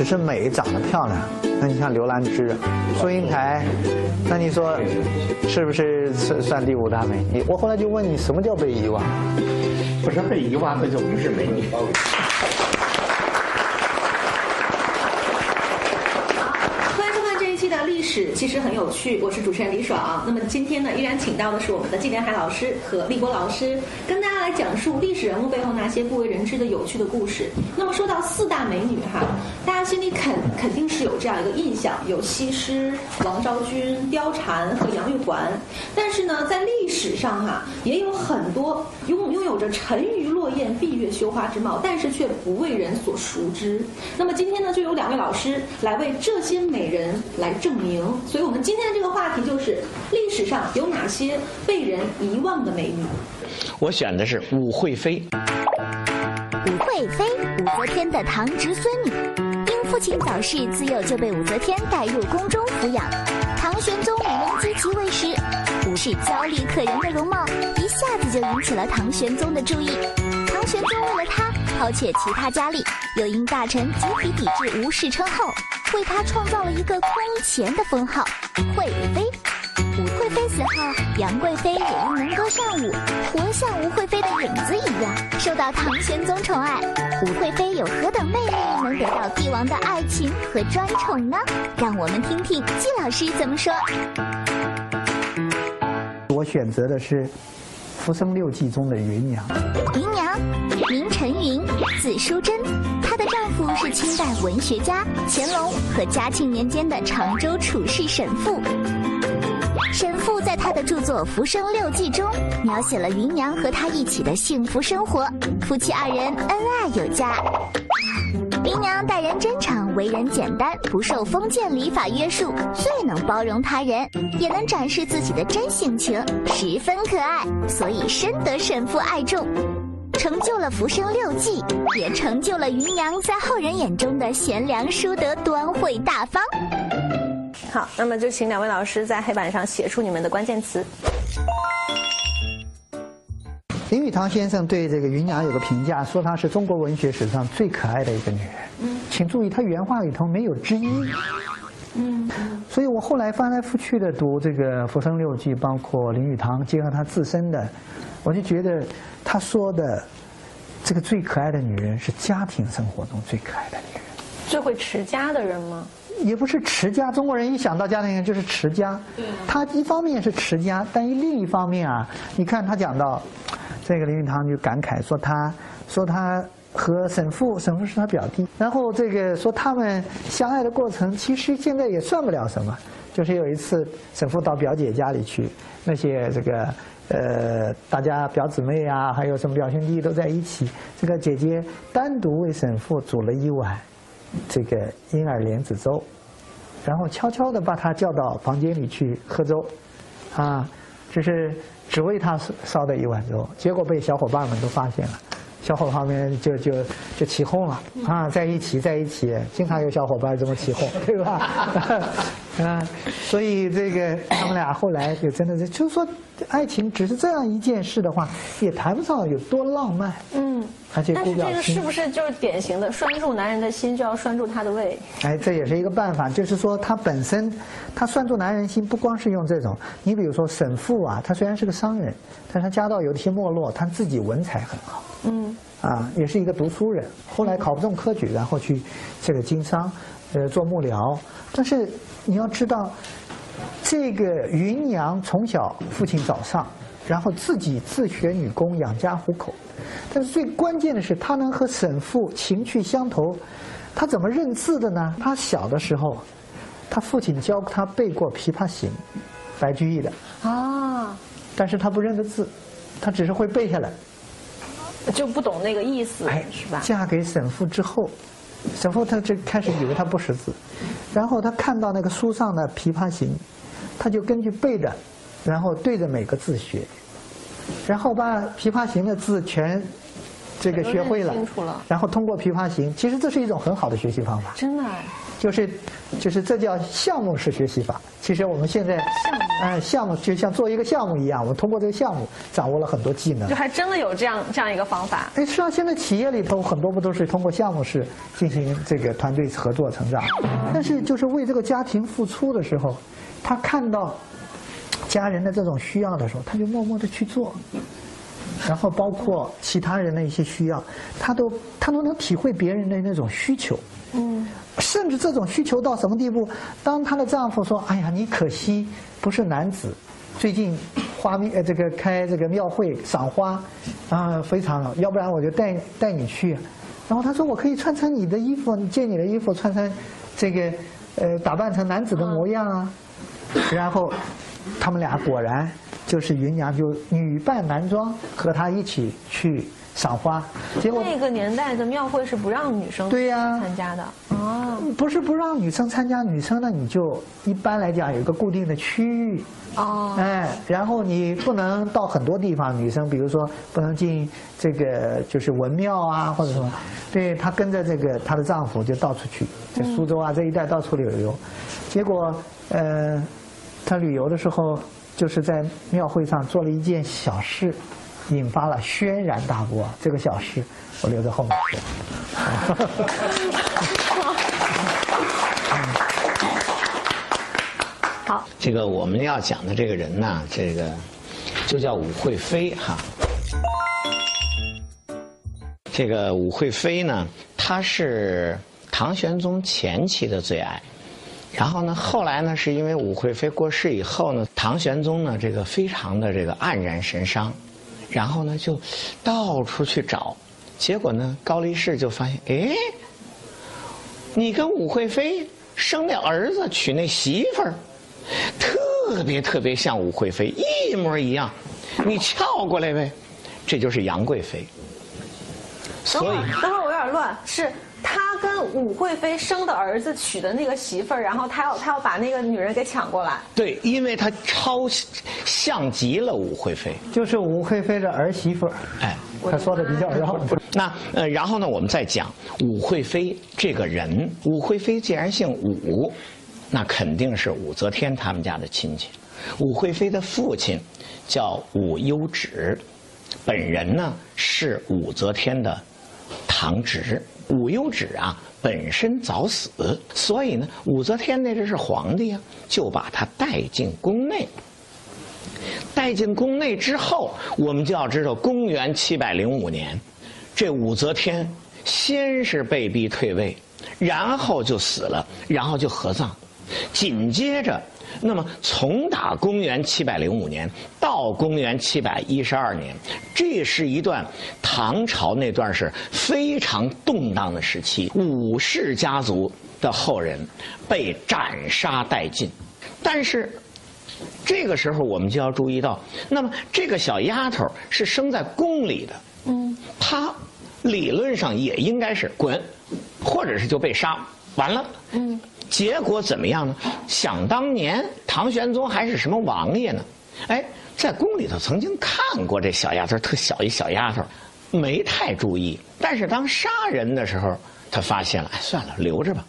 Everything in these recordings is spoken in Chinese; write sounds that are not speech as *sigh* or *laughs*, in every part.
论只是美，长得漂亮，那你像刘兰芝、祝英台，那你说是不是算算第五大美女？我后来就问你，什么叫被遗忘？不是被遗忘，那就不是美女。*laughs* 历史其实很有趣，我是主持人李爽。那么今天呢，依然请到的是我们的季连海老师和立波老师，跟大家讲述历史人物背后那些不为人知的有趣的故事。那么说到四大美女哈，大家心里肯肯定是有这样一个印象，有西施、王昭君、貂蝉和杨玉环。但是呢，在历史上哈，也有很多拥拥有着沉鱼落雁、闭月羞花之貌，但是却不为人所熟知。那么今天呢，就有两位老师来为这些美人来。证明，所以我们今天的这个话题就是历史上有哪些被人遗忘的美女。我选的是武惠妃。武惠妃，武则天的堂侄孙女，因父亲早逝，自幼就被武则天带入宫中抚养。唐玄宗李隆基即位时，武氏娇丽可人的容貌一下子就引起了唐玄宗的注意。唐玄宗为了她抛却其他佳丽，又因大臣集体抵制吴氏称后。为她创造了一个空前的封号——惠妃。武惠妃死后，杨贵妃也因能歌善舞，活像吴惠妃的影子一样，受到唐玄宗宠爱。武惠妃有何等魅力，能得到帝王的爱情和专宠呢？让我们听听季老师怎么说。我选择的是《浮生六记》中的芸娘。芸娘，名陈云，字淑珍。丈夫是清代文学家乾隆和嘉庆年间的常州处士沈复。沈父在他的著作《浮生六记》中，描写了芸娘和他一起的幸福生活，夫妻二人恩爱有加。芸娘待人真诚，为人简单，不受封建礼法约束，最能包容他人，也能展示自己的真性情，十分可爱，所以深得沈父爱重。成就了《浮生六记》，也成就了芸娘在后人眼中的贤良淑德、端慧大方。好，那么就请两位老师在黑板上写出你们的关键词。林语堂先生对这个芸娘有个评价，说她是中国文学史上最可爱的一个女人。嗯，请注意，她原话里头没有之一。嗯，所以我后来翻来覆去的读这个《浮生六记》，包括林语堂结合他自身的，我就觉得。他说的这个最可爱的女人是家庭生活中最可爱的女人，最会持家的人吗？也不是持家，中国人一想到家庭就是持家。他一方面是持家，但另一方面啊，你看他讲到这个林语堂就感慨说他说他和沈复，沈复是他表弟，然后这个说他们相爱的过程其实现在也算不了什么，就是有一次沈复到表姐家里去，那些这个。呃，大家表姊妹啊，还有什么表兄弟都在一起。这个姐姐单独为沈父煮了一碗这个婴儿莲子粥，然后悄悄地把他叫到房间里去喝粥，啊，这是只为他烧的一碗粥，结果被小伙伴们都发现了。小伙伴们就就就起哄了啊，在一起在一起，经常有小伙伴这么起哄，对吧？啊，所以这个他们俩后来就真的是，就是说，爱情只是这样一件事的话，也谈不上有多浪漫。嗯，而且但是这个是不是就是典型的拴住男人的心，就要拴住他的胃？哎，这也是一个办法，就是说他本身，他拴住男人心，不光是用这种。你比如说沈复啊，他虽然是个商人，但是他家道有些没落，他自己文采很好。嗯，啊，也是一个读书人，后来考不中科举，然后去这个经商，呃，做幕僚。但是你要知道，这个芸娘从小父亲早丧，然后自己自学女工养家糊口。但是最关键的是，她能和沈父情趣相投。她怎么认字的呢？她小的时候，她父亲教她背过《琵琶行》，白居易的。啊。但是她不认得字，她只是会背下来。就不懂那个意思，是吧？嫁给沈父之后，沈复他就开始以为他不识字，然后他看到那个书上的《琵琶行》，他就根据背的，然后对着每个字学，然后把《琵琶行》的字全这个学会了清楚了，然后通过《琵琶行》，其实这是一种很好的学习方法。真的。就是就是这叫项目式学习法。其实我们现在项目，嗯，项目就像做一个项目一样，我们通过这个项目掌握了很多技能。就还真的有这样这样一个方法。哎，实际上现在企业里头很多不都是通过项目式进行这个团队合作成长？但是就是为这个家庭付出的时候，他看到家人的这种需要的时候，他就默默的去做。然后包括其他人的一些需要，他都他都能体会别人的那种需求。嗯。甚至这种需求到什么地步？当她的丈夫说：“哎呀，你可惜不是男子，最近花庙呃这个开这个庙会赏花，啊非常好，要不然我就带带你去。”然后她说：“我可以穿成你的衣服，借你的衣服穿成，这个呃打扮成男子的模样啊。”然后他们俩果然就是芸娘就女扮男装和他一起去。赏花，结果那个年代的庙会是不让女生对呀。参加的。哦，不是不让女生参加，女生呢你就一般来讲有一个固定的区域。哦，哎，然后你不能到很多地方，女生比如说不能进这个就是文庙啊或者什么，对她跟着这个她的丈夫就到处去，在苏州啊这一带到处旅游，结果呃，她旅游的时候就是在庙会上做了一件小事。引发了轩然大波，这个小事我留在后面说。好，这个我们要讲的这个人呢，这个就叫武惠妃哈。这个武惠妃呢，她是唐玄宗前期的最爱，然后呢，后来呢，是因为武惠妃过世以后呢，唐玄宗呢，这个非常的这个黯然神伤。然后呢，就到处去找，结果呢，高力士就发现，哎，你跟武惠妃生那儿子娶那媳妇儿，特别特别像武惠妃，一模一样，你撬过来呗，这就是杨贵妃。所以，点乱，是。他跟武惠妃生的儿子娶的那个媳妇儿，然后他要他要把那个女人给抢过来。对，因为他超像极了武惠妃，就是武惠妃的儿媳妇儿。哎，他说的比较绕。*laughs* 那呃，然后呢，我们再讲武惠妃这个人。武惠妃既然姓武，那肯定是武则天他们家的亲戚。武惠妃的父亲叫武攸止，本人呢是武则天的唐侄。武攸止啊，本身早死，所以呢，武则天那阵是皇帝啊，就把他带进宫内。带进宫内之后，我们就要知道，公元七百零五年，这武则天先是被逼退位，然后就死了，然后就合葬，紧接着。那么，从打公元七百零五年到公元七百一十二年，这是一段唐朝那段是非常动荡的时期。武氏家族的后人被斩杀殆尽，但是这个时候我们就要注意到，那么这个小丫头是生在宫里的，嗯，她理论上也应该是滚，或者是就被杀完了，嗯。结果怎么样呢？想当年唐玄宗还是什么王爷呢？哎，在宫里头曾经看过这小丫头，特小一小丫头，没太注意。但是当杀人的时候，他发现了，哎，算了，留着吧。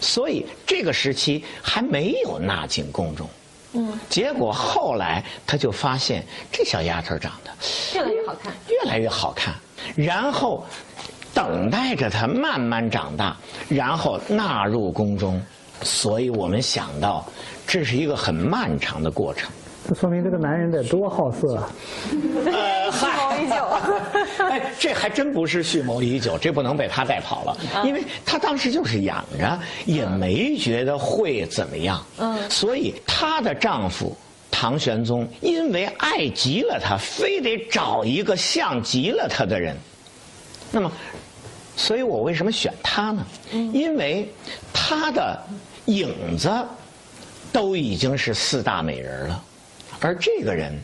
所以这个时期还没有纳进宫中。嗯。结果后来他就发现这小丫头长得越来越好看，越来越好看。然后。等待着他慢慢长大，然后纳入宫中，所以我们想到，这是一个很漫长的过程。这说明这个男人得多好色啊！蓄谋已久。哎，这还真不是蓄谋已久，这不能被他带跑了，因为他当时就是养着，也没觉得会怎么样。嗯，所以她的丈夫唐玄宗因为爱极了她，非得找一个像极了她的人，那么。所以我为什么选她呢？因为她的影子都已经是四大美人了，而这个人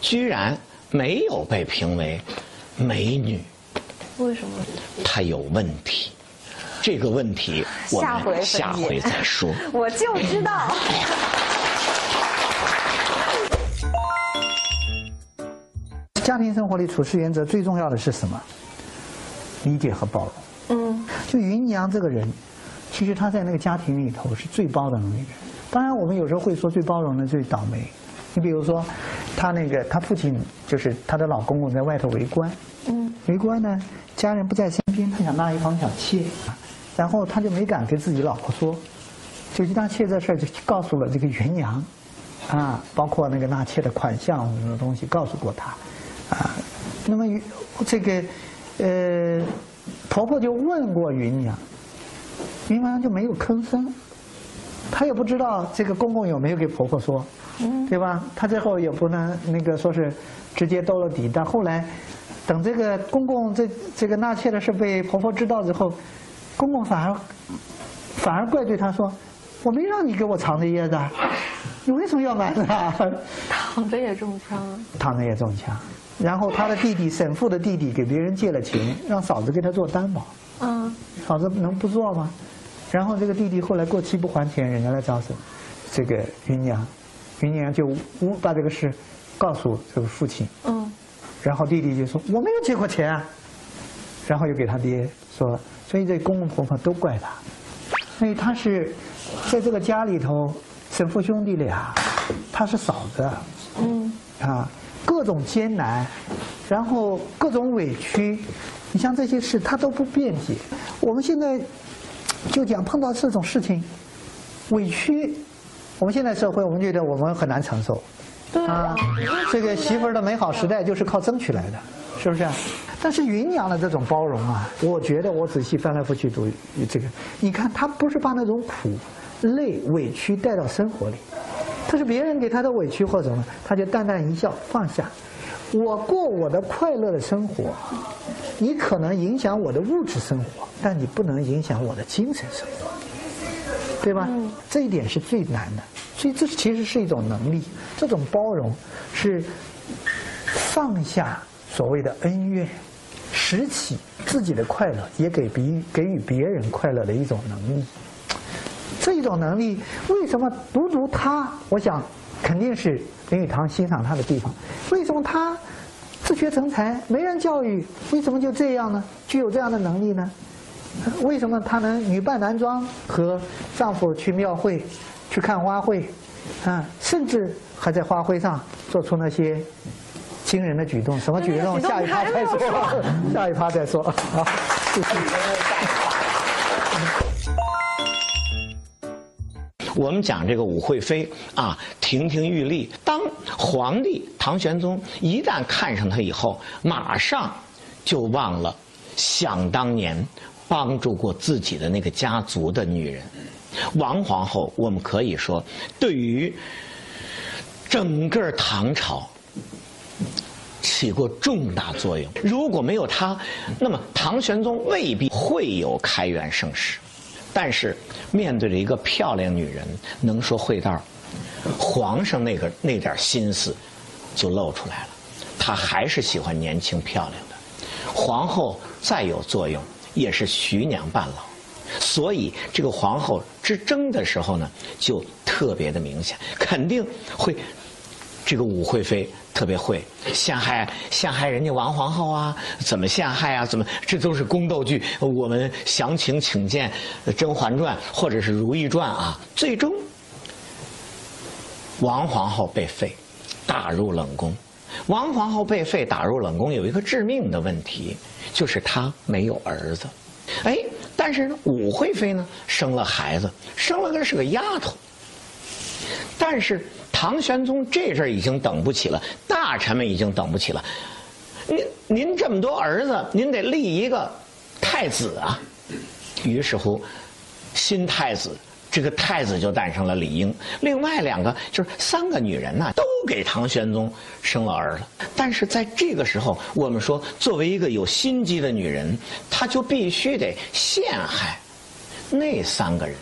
居然没有被评为美女。为什么？她有问题。这个问题我们下回再说。我就知道。家庭生活里处事原则最重要的是什么？理解和包容。嗯，就云娘这个人，其实她在那个家庭里头是最包容的人。当然，我们有时候会说最包容的最倒霉。你比如说，她那个她父亲就是她的老公公在外头为官，嗯，为官呢，家人不在身边，他想纳一房小妾，然后他就没敢跟自己老婆说，就一纳妾这事儿就告诉了这个芸娘，啊，包括那个纳妾的款项什么东西告诉过她，啊，那么这个呃婆婆就问过芸娘，芸娘就没有吭声，她也不知道这个公公有没有给婆婆说。对吧？她最后也不能那个说是直接兜了底，但后来等这个公公这这个纳妾的事被婆婆知道之后，公公反而反而怪罪她说：“我没让你给我藏着掖着，你为什么要瞒着？” *laughs* 躺着也中枪。躺着也中枪。然后他的弟弟沈父的弟弟给别人借了钱，让嫂子给他做担保。嗯。嫂子能不做吗？然后这个弟弟后来过期不还钱，人家来找沈这个芸娘。芸娘就无把这个事告诉这个父亲，嗯，然后弟弟就说我没有借过钱啊，然后又给他爹说，所以这公公婆婆都怪他，所以他是在这个家里头，沈父兄弟俩，他是嫂子，嗯，啊，各种艰难，然后各种委屈，你像这些事他都不辩解。我们现在就讲碰到这种事情，委屈。我们现在社会，我们觉得我们很难承受，啊，这个媳妇儿的美好时代就是靠争取来的，是不是？但是云娘的这种包容啊，我觉得我仔细翻来覆去读这个，你看她不是把那种苦、累、委屈带到生活里，她是别人给他的委屈或什么，他就淡淡一笑放下，我过我的快乐的生活，你可能影响我的物质生活，但你不能影响我的精神生活。对吧？这一点是最难的，所以这其实是一种能力。这种包容是放下所谓的恩怨，拾起自己的快乐，也给别给予别人快乐的一种能力。这一种能力，为什么独独他？我想肯定是林语堂欣赏他的地方。为什么他自学成才，没人教育，为什么就这样呢？具有这样的能力呢？为什么她能女扮男装和丈夫去庙会，去看花卉，啊，甚至还在花卉上做出那些惊人的举动？什么举动？下一趴再说。*laughs* 下一趴再说。好，谢谢。我们讲这个武惠妃啊，亭亭玉立。当皇帝唐玄宗一旦看上她以后，马上就忘了想当年。帮助过自己的那个家族的女人，王皇后，我们可以说，对于整个唐朝起过重大作用。如果没有她，那么唐玄宗未必会有开元盛世。但是面对着一个漂亮女人，能说会道，皇上那个那点心思就露出来了。他还是喜欢年轻漂亮的。皇后再有作用。也是徐娘半老，所以这个皇后之争的时候呢，就特别的明显，肯定会这个武惠妃特别会陷害陷害人家王皇后啊，怎么陷害啊？怎么这都是宫斗剧？我们详情请见《甄嬛传》或者是《如懿传》啊。最终，王皇后被废，打入冷宫。王皇后被废，打入冷宫，有一个致命的问题。就是她没有儿子，哎，但是呢，武惠妃呢生了孩子，生了个是个丫头。但是唐玄宗这阵儿已经等不起了，大臣们已经等不起了。您您这么多儿子，您得立一个太子啊。于是乎，新太子。这个太子就诞生了李英，另外两个就是三个女人呢，都给唐玄宗生了儿子。但是在这个时候，我们说，作为一个有心机的女人，她就必须得陷害那三个人。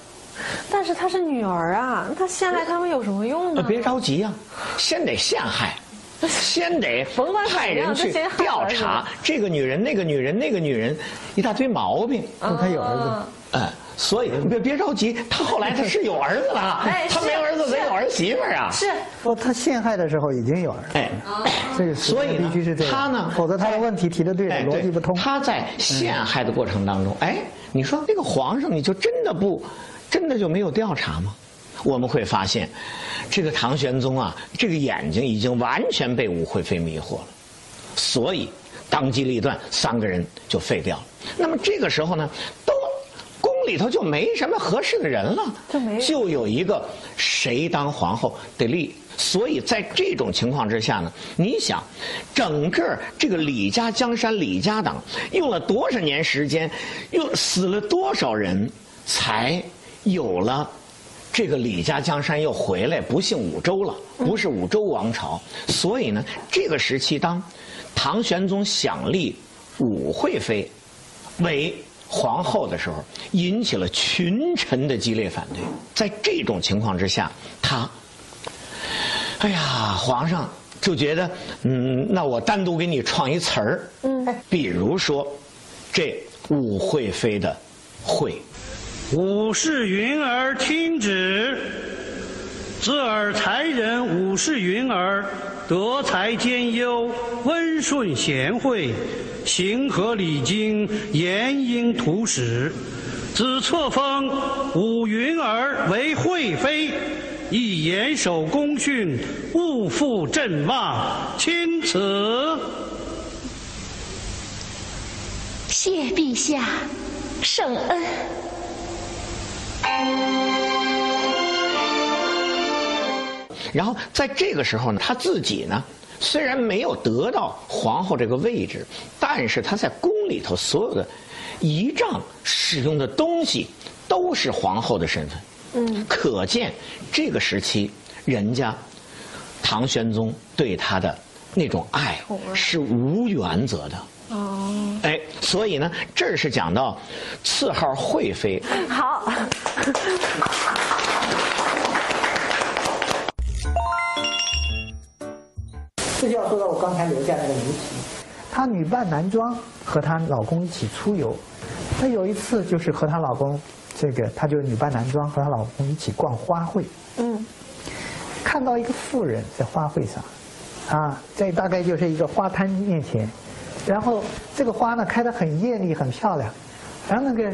但是她是女儿啊，她陷害他们有什么用呢？别着急呀，先得陷害，*laughs* 先得派人去调查这个女人、那个女人、那个女人一大堆毛病。她有儿子，哎。所以别别着急，他后来他是有儿子了，*laughs* 哎他没有儿子是得有儿媳妇啊。是说他陷害的时候已经有儿子，哎，这个所以必须是这样，他呢，否则他的问题提的对逻辑不通。他在陷害的过程当中，哎，你说那个皇上，你就真的不，真的就没有调查吗？我们会发现，这个唐玄宗啊，这个眼睛已经完全被武惠妃迷惑了，所以当机立断，三个人就废掉了。那么这个时候呢，都宫里头就没什么合适的人了，就没就有一个谁当皇后得立。所以在这种情况之下呢，你想，整个这个李家江山李家党用了多少年时间，又死了多少人，才有了这个李家江山又回来，不姓武周了，不是武周王朝。所以呢，这个时期当唐玄宗想立武惠妃为皇后的时候，引起了群臣的激烈反对。在这种情况之下，他，哎呀，皇上就觉得，嗯，那我单独给你创一词儿，嗯，比如说，这武惠妃的“惠”，武氏云儿听旨，自尔才人武氏云儿，德才兼优，温顺贤惠，行合礼经，言应图史。子册封武云儿为惠妃，亦严守公训，勿负朕望，钦此。谢陛下圣恩。然后在这个时候呢，他自己呢，虽然没有得到皇后这个位置，但是他在宫里头所有的仪仗使用的东西都是皇后的身份。嗯，可见这个时期人家唐玄宗对他的那种爱是无原则的。哦，所以呢，这儿是讲到次号惠妃，好，这就要说到我刚才留下那个谜题，她女扮男装和她老公一起出游，她有一次就是和她老公，这个她就女扮男装和她老公一起逛花卉，嗯，看到一个妇人在花卉上，啊，在大概就是一个花摊面前，然后这个花呢开得很艳丽很漂亮，然后那个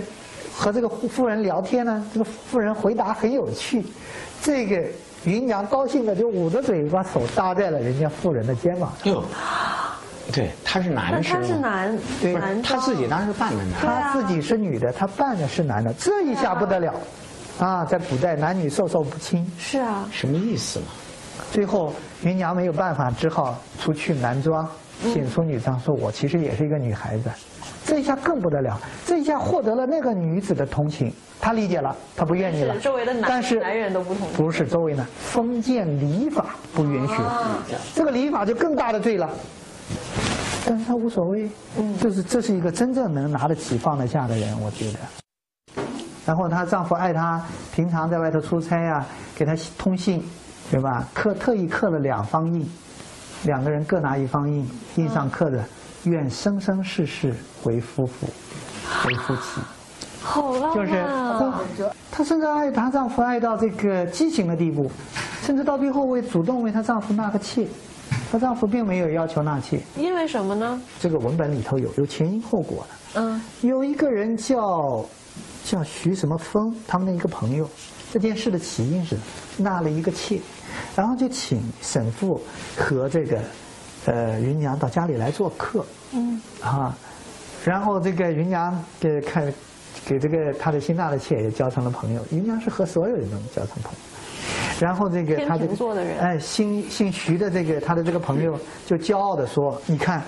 和这个妇人聊天呢，这个妇人回答很有趣，这个芸娘高兴的就捂着嘴把手搭在了人家妇人的肩膀。上。哟，对，他是男士吗，他是男对男他自己当时扮的男。她自己是女的，她扮的是男的，这一下不得了，啊，在古代男女授受不亲，是啊，什么意思嘛？最后芸娘没有办法，只好出去男装，显出女装，说我其实也是一个女孩子。这一下更不得了，这一下获得了那个女子的同情，她理解了，她不愿意了。是周围的男但是男人都不同意不是周围呢，封建礼法不允许，这个礼法就更大的罪了。但是他无所谓，嗯，就是这是一个真正能拿得起放得下的人，我觉得。然后她丈夫爱她，平常在外头出差啊，给她通信，对吧？刻特意刻了两方印，两个人各拿一方印，印上刻着“愿生生世世为夫妇，为夫妻”。好浪就是！她甚至爱她丈夫爱到这个畸形的地步，甚至到最后为主动为她丈夫纳个妾，她丈夫并没有要求纳妾。因为什么呢？这个文本里头有有前因后果的。嗯，有一个人叫叫徐什么峰，他们的一个朋友，这件事的起因是纳了一个妾，然后就请沈父和这个呃芸娘到家里来做客。嗯啊，然后这个芸娘给看给这个他的新纳的妾也交成了朋友，芸娘是和所有人都交成朋友。然后这个他的哎，姓姓徐的这个他的这个朋友就骄傲的说：“你看，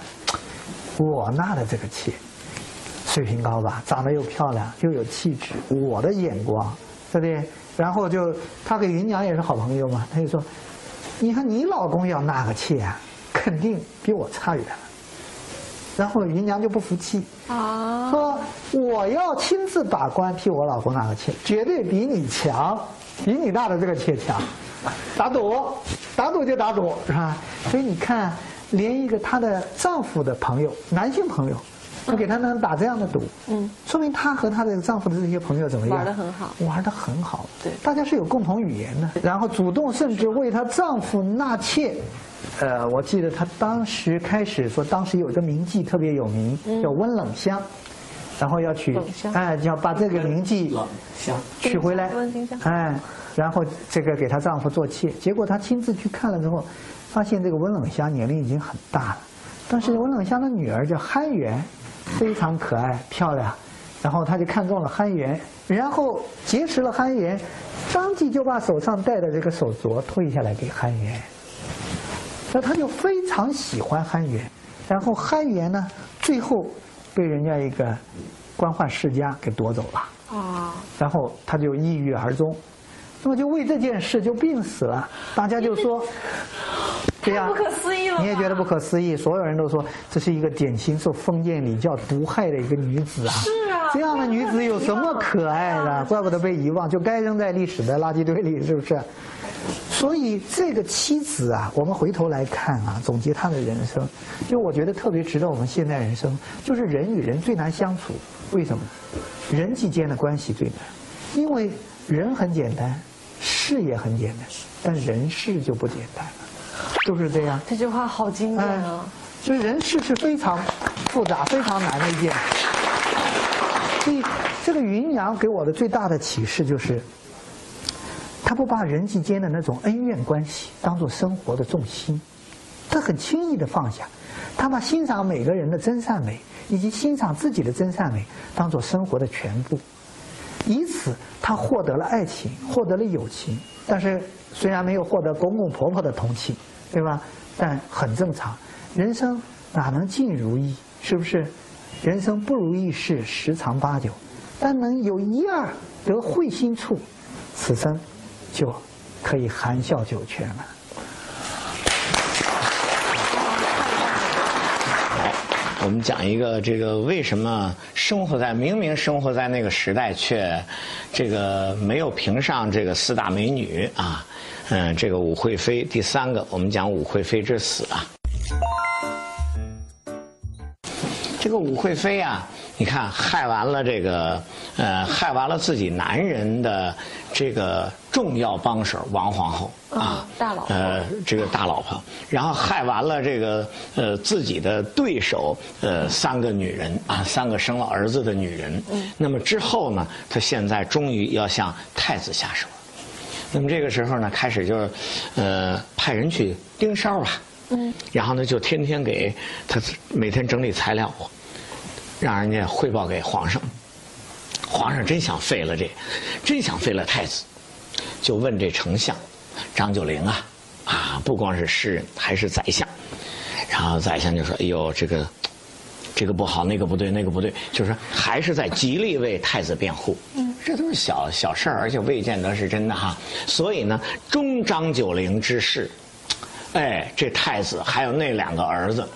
我纳的这个妾，水平高吧，长得又漂亮又有气质，我的眼光，对不对？然后就他跟芸娘也是好朋友嘛，他就说，你看你老公要纳个妾啊，肯定比我差远了。然后芸娘就不服气，啊，说我要亲自把关替我老公纳个妾，绝对比你强，比你纳的这个妾强。*laughs* 打赌，打赌就打赌，是吧？所以你看，连一个她的丈夫的朋友，男性朋友，就给她能打这样的赌，嗯，说明她和她的丈夫的这些朋友怎么样？玩得很好。玩得很好，对。大家是有共同语言的，然后主动甚至为她丈夫纳妾。呃，我记得她当时开始说，当时有一个名妓特别有名，叫温冷香，然后要去冷香，哎，要把这个名妓冷香。娶回来温馨香，哎，然后这个给她丈夫做妾，结果她亲自去看了之后，发现这个温冷香年龄已经很大了，但是温冷香的女儿叫憨元，非常可爱漂亮，然后他就看中了憨圆，然后结识了憨圆，当即就把手上戴的这个手镯退下来给憨圆，那他就非常喜欢憨圆，然后憨圆呢，最后被人家一个官宦世家给夺走了。啊，然后他就抑郁而终，那么就为这件事就病死了。大家就说，对呀、太不可思议了你也觉得不可思议，所有人都说这是一个典型受封建礼教毒害的一个女子啊。是啊这样的女子有什么可爱的？怪不得被遗忘，就该扔在历史的垃圾堆里，是不是？所以这个妻子啊，我们回头来看啊，总结她的人生，就我觉得特别值得我们现代人生，就是人与人最难相处，为什么？人际间的关系最难，因为人很简单，事也很简单，但人事就不简单了，就是这样。这句话好经典啊！，所以人事是非常复杂、非常难的一件事。所以这个云阳给我的最大的启示就是，他不把人际间的那种恩怨关系当做生活的重心，他很轻易的放下，他把欣赏每个人的真善美以及欣赏自己的真善美当做生活的全部。以此，他获得了爱情，获得了友情，但是虽然没有获得公公婆婆的同情，对吧？但很正常，人生哪能尽如意？是不是？人生不如意事十常八九，但能有一二得会心处，此生就可以含笑九泉了。我们讲一个这个为什么生活在明明生活在那个时代，却这个没有评上这个四大美女啊？嗯，这个武惠妃。第三个，我们讲武惠妃之死啊。这个武惠妃啊，你看害完了这个呃，害完了自己男人的这个重要帮手王皇后啊嗯，大老婆呃，这个大老婆，然后害完了这个呃自己的对手呃三个女人啊，三个生了儿子的女人。嗯。那么之后呢，她现在终于要向太子下手了。那么这个时候呢，开始就是呃派人去盯梢吧。嗯。然后呢，就天天给他每天整理材料，让人家汇报给皇上。皇上真想废了这，真想废了太子，就问这丞相张九龄啊，啊，不光是诗人，还是宰相。然后宰相就说：“哎呦，这个这个不好，那个不对，那个不对，就是说还是在极力为太子辩护。嗯，这都是小小事儿，而且未见得是真的哈。所以呢，终张九龄之事，哎，这太子还有那两个儿子，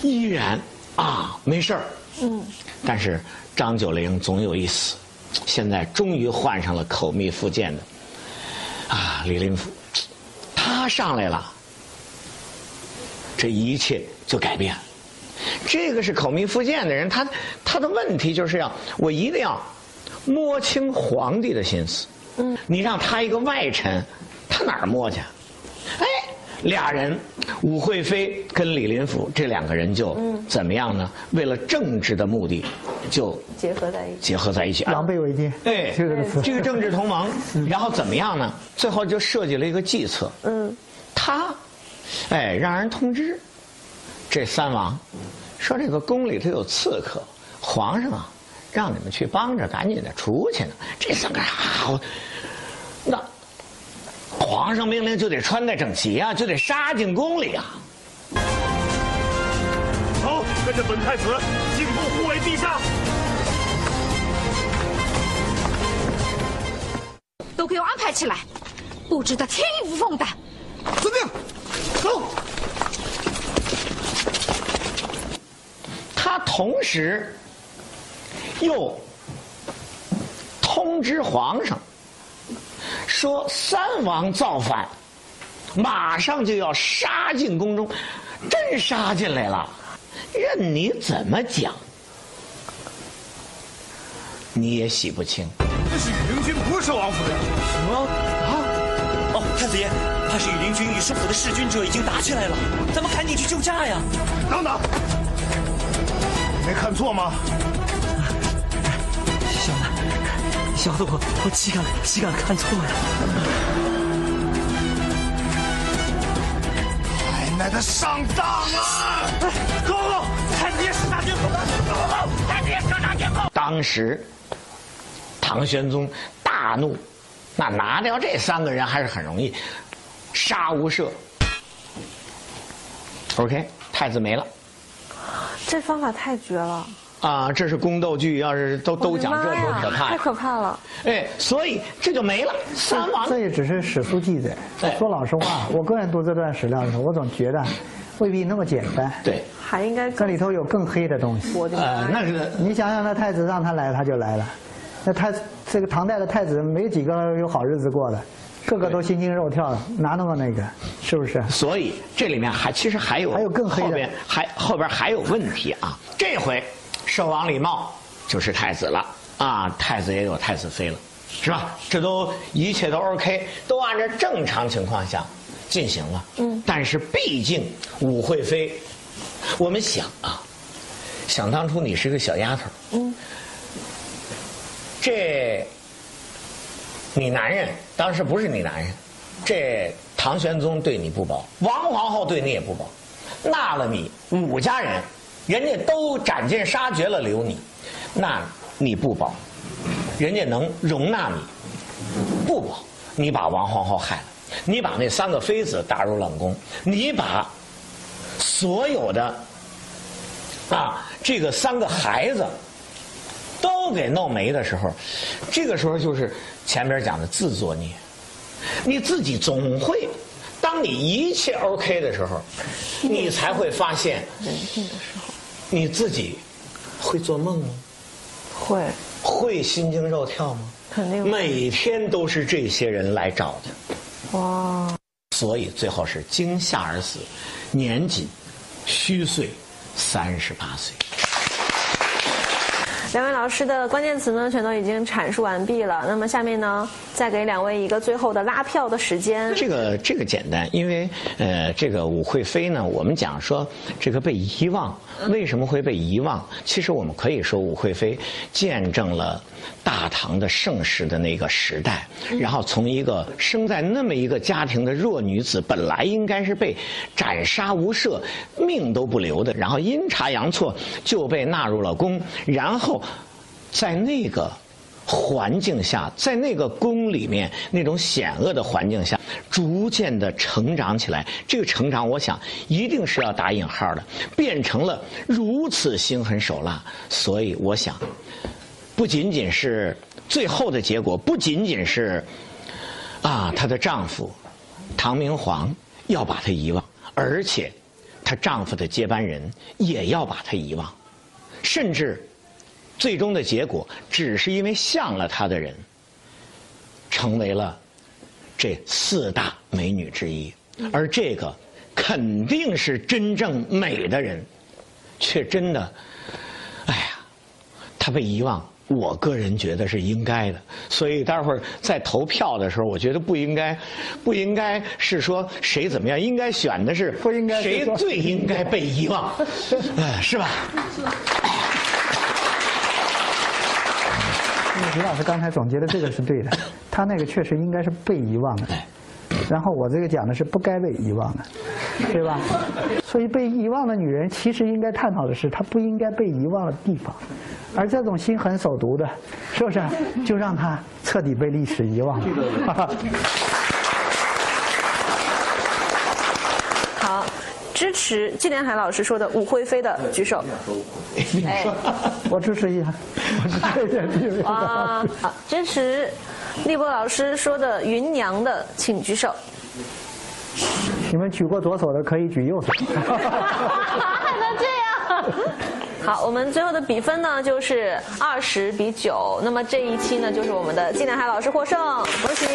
依然啊没事儿。嗯，但是张九龄总有一死，现在终于换上了口蜜腹剑的啊李林甫，他上来了，这一切就改变了。这个是口蜜腹剑的人，他他的问题就是要我一定要摸清皇帝的心思。嗯，你让他一个外臣，他哪儿摸去？哎，俩人，武惠妃跟李林甫这两个人就怎么样呢？为了政治的目的，就结合在一起。结合在一起。狼狈为奸，哎，这个。这个政治同盟，然后怎么样呢？最后就设计了一个计策。嗯，他，哎，让人通知这三王，说这个宫里头有刺客，皇上啊，让你们去帮着，赶紧的出去呢。这三个人啊，那皇上命令就得穿戴整齐啊，就得杀进宫里啊。走，跟着本太子进宫护卫陛下。都给我安排起来，布置的天衣无缝的。遵命，走。他同时又通知皇上说三王造反，马上就要杀进宫中，真杀进来了。任你怎么讲，你也洗不清。这是羽林军，不是王夫人。什么啊？哦，太子爷，怕是羽林军与师府的弑君者已经打起来了，咱们赶紧去救驾呀！等等，没看错吗？小的，小的我我岂敢岂敢看错呀？奶奶的上当啊！go go，太子爷射杀军寇！go go，太子爷射杀军寇！当时，唐玄宗大怒，那拿掉这三个人还是很容易，杀无赦。OK，太子没了。这方法太绝了！啊，这是宫斗剧，要是都都讲这多可怕太可怕了！哎，所以这就没了。三王这也只是史书记载。说老实话，*coughs* 我个人读这段史料的时候，我总觉得未必那么简单。对，还应该这里头有更黑的东西。我的妈呃，那是你想想，那太子让他来，他就来了。那太这个唐代的太子没几个有好日子过的，个个都心惊肉跳的，哪那么那个？是不是？所以这里面还其实还有还有更黑的后边还后边还有问题啊。这回寿王李瑁就是太子了啊，太子也有太子妃了，是吧？这都一切都 OK，都按照正常情况下进行了。嗯，但是毕竟武惠妃，我们想啊，想当初你是个小丫头，嗯，这你男人当时不是你男人，这唐玄宗对你不薄，王皇后对你也不薄，纳了你武家人，人家都斩尽杀绝了留你，那你不保，人家能容纳你，不保，你把王皇后害了，你把那三个妃子打入冷宫，你把所有的啊这个三个孩子。都给弄没的时候，这个时候就是前边讲的自作孽。你自己总会，当你一切 OK 的时候，你才会发现，人性的时候你自己会做梦吗？会会心惊肉跳吗？肯定每天都是这些人来找的，哇！所以最后是惊吓而死，年仅虚岁三十八岁。两位老师的关键词呢，全都已经阐述完毕了。那么下面呢，再给两位一个最后的拉票的时间。这个这个简单，因为呃，这个武惠妃呢，我们讲说这个被遗忘，为什么会被遗忘？其实我们可以说武惠妃见证了大唐的盛世的那个时代，然后从一个生在那么一个家庭的弱女子，本来应该是被斩杀无赦、命都不留的，然后阴差阳错就被纳入了宫，然后在那个。环境下，在那个宫里面那种险恶的环境下，逐渐的成长起来。这个成长，我想一定是要打引号的，变成了如此心狠手辣。所以，我想，不仅仅是最后的结果，不仅仅是啊，她的丈夫唐明皇要把她遗忘，而且她丈夫的接班人也要把她遗忘，甚至。最终的结果，只是因为像了她的人，成为了这四大美女之一，而这个肯定是真正美的人，却真的，哎呀，她被遗忘。我个人觉得是应该的，所以待会儿在投票的时候，我觉得不应该，不应该是说谁怎么样，应该选的是不应该谁最应该被遗忘，*laughs* 哎，是吧？李老师刚才总结的这个是对的，*laughs* 他那个确实应该是被遗忘的，然后我这个讲的是不该被遗忘的，对吧？所以被遗忘的女人，其实应该探讨的是她不应该被遗忘的地方，而这种心狠手毒的，是不是就让她彻底被历史遗忘了？*laughs* 好，支持纪连海老师说的武惠妃的举手。哎，*laughs* 我支持一下，我支持一下。啊，好，支持立波老师说的芸娘的，请举手。你们举过左手的可以举右手。*laughs* *laughs* 还能这样？好，我们最后的比分呢就是二十比九。那么这一期呢就是我们的纪连海老师获胜，恭喜！